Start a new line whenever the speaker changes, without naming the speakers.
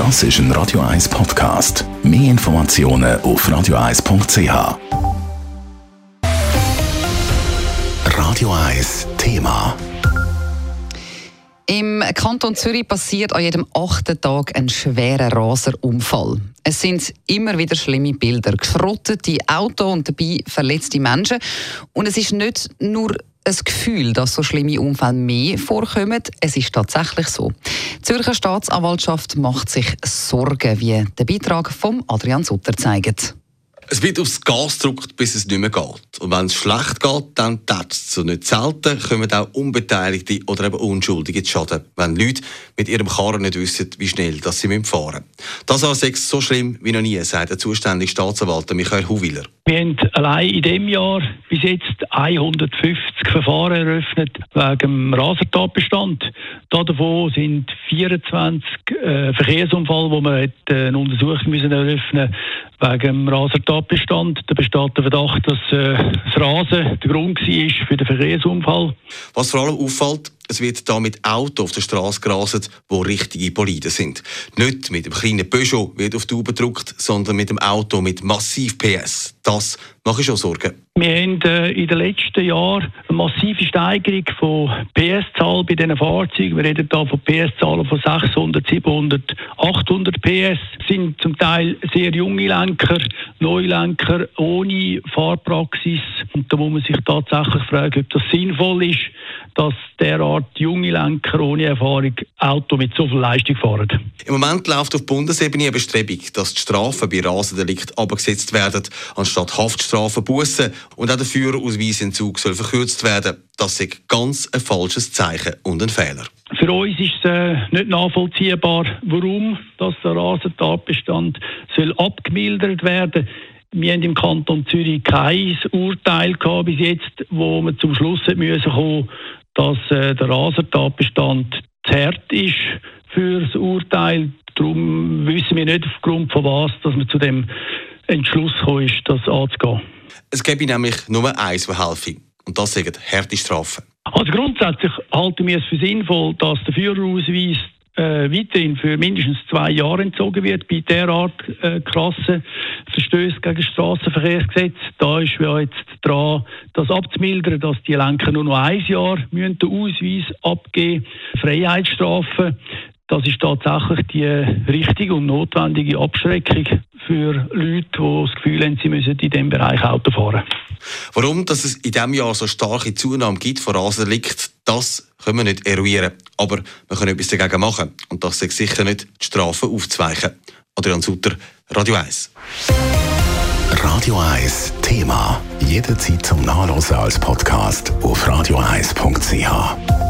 Das ist ein Radio 1 Podcast. Mehr Informationen auf radio1.ch. Radio 1 Thema.
Im Kanton Zürich passiert an jedem achten Tag ein schwerer Raserunfall. Es sind immer wieder schlimme Bilder, geschrottete Autos und dabei verletzte Menschen. Und es ist nicht nur ein Gefühl, dass so schlimme Unfälle mehr vorkommen. Es ist tatsächlich so. Die Zürcher Staatsanwaltschaft macht sich Sorgen, wie der Beitrag von Adrian Sutter zeigt.
Es wird aufs Gas gedrückt, bis es nicht mehr geht. Und wenn es schlecht geht, dann tätscht es. Und nicht selten kommen auch Unbeteiligte oder eben Unschuldige zu Schaden, wenn Leute mit ihrem Karren nicht wissen, wie schnell dass sie fahren müssen. Das ist so schlimm wie noch nie, sagt der zuständige Staatsanwalt Michael Huwiler.
Wir haben allein in diesem Jahr bis jetzt 150 Verfahren eröffnet wegen Rasertatbestand. Davon sind 24 äh, Verkehrsunfälle, wo man äh, eine müssen eröffnen wegen dem Rasertatbestand. Da besteht der Verdacht, dass äh, das Rasen der Grund war für den Verkehrsunfall.
Was vor allem auffällt, es wird da mit Autos auf der Straße gerastet, wo richtige Boliden sind. Nicht mit dem kleinen Peugeot wird auf die Tube gedruckt, sondern mit dem Auto mit massiv PS. Das mache ich schon Sorgen.
Wir haben äh, in den letzten Jahren eine massive Steigerung von PS-Zahlen bei diesen Fahrzeugen. Wir reden hier von PS-Zahlen von 600, 700, 800 PS. Das sind zum Teil sehr junge Lenker, Neulenker ohne Fahrpraxis. Und da muss man sich tatsächlich fragen, ob das sinnvoll ist, dass derart junge Lenker ohne Erfahrung Auto mit so viel Leistung fahren.
Im Moment läuft auf Bundesebene eine Bestrebung, dass die Strafen bei Rasendelikt abgesetzt werden, anstatt Haftstrafen Bussen und auch der Führerausweisentzug soll verkürzt werden. Das ist ganz ein falsches Zeichen und ein Fehler.
Für uns ist es äh, nicht nachvollziehbar, warum das der Rasentatbestand soll abgemildert werden wir haben im Kanton Zürich kein Urteil gehabt bis jetzt, wo wir zum Schluss müssen kommen, dass äh, der Rasentatbestand zu hart ist für das Urteil. Darum wissen wir nicht aufgrund von was, dass man zu dem Entschluss gekommen ist, das anzugehen.
Es gäbe nämlich nur eins, was helfe. Und das sind harte Strafen.
Also grundsätzlich halten wir es für sinnvoll, dass der Führerausweis äh, weiterhin für mindestens zwei Jahre entzogen wird bei derart äh, krassen Verstößen gegen das Straßenverkehrsgesetz. Da ist wir jetzt dran, das abzumildern, dass die Lenker nur noch ein Jahr den Ausweis abgeben Freiheitsstrafen. Das ist tatsächlich die richtige und notwendige Abschreckung für Leute, die das Gefühl haben, sie müssen in diesem Bereich Auto fahren.
Warum dass es in diesem Jahr so starke Zunahme gibt von Rasenlicht, das können wir nicht eruieren. Aber wir können etwas dagegen machen. Und das ist sicher nicht, die Strafen aufzuweichen. Adrian Sutter, Radio 1.
Radio 1 Thema. Jederzeit zum Nachlesen als Podcast auf radio1.ch.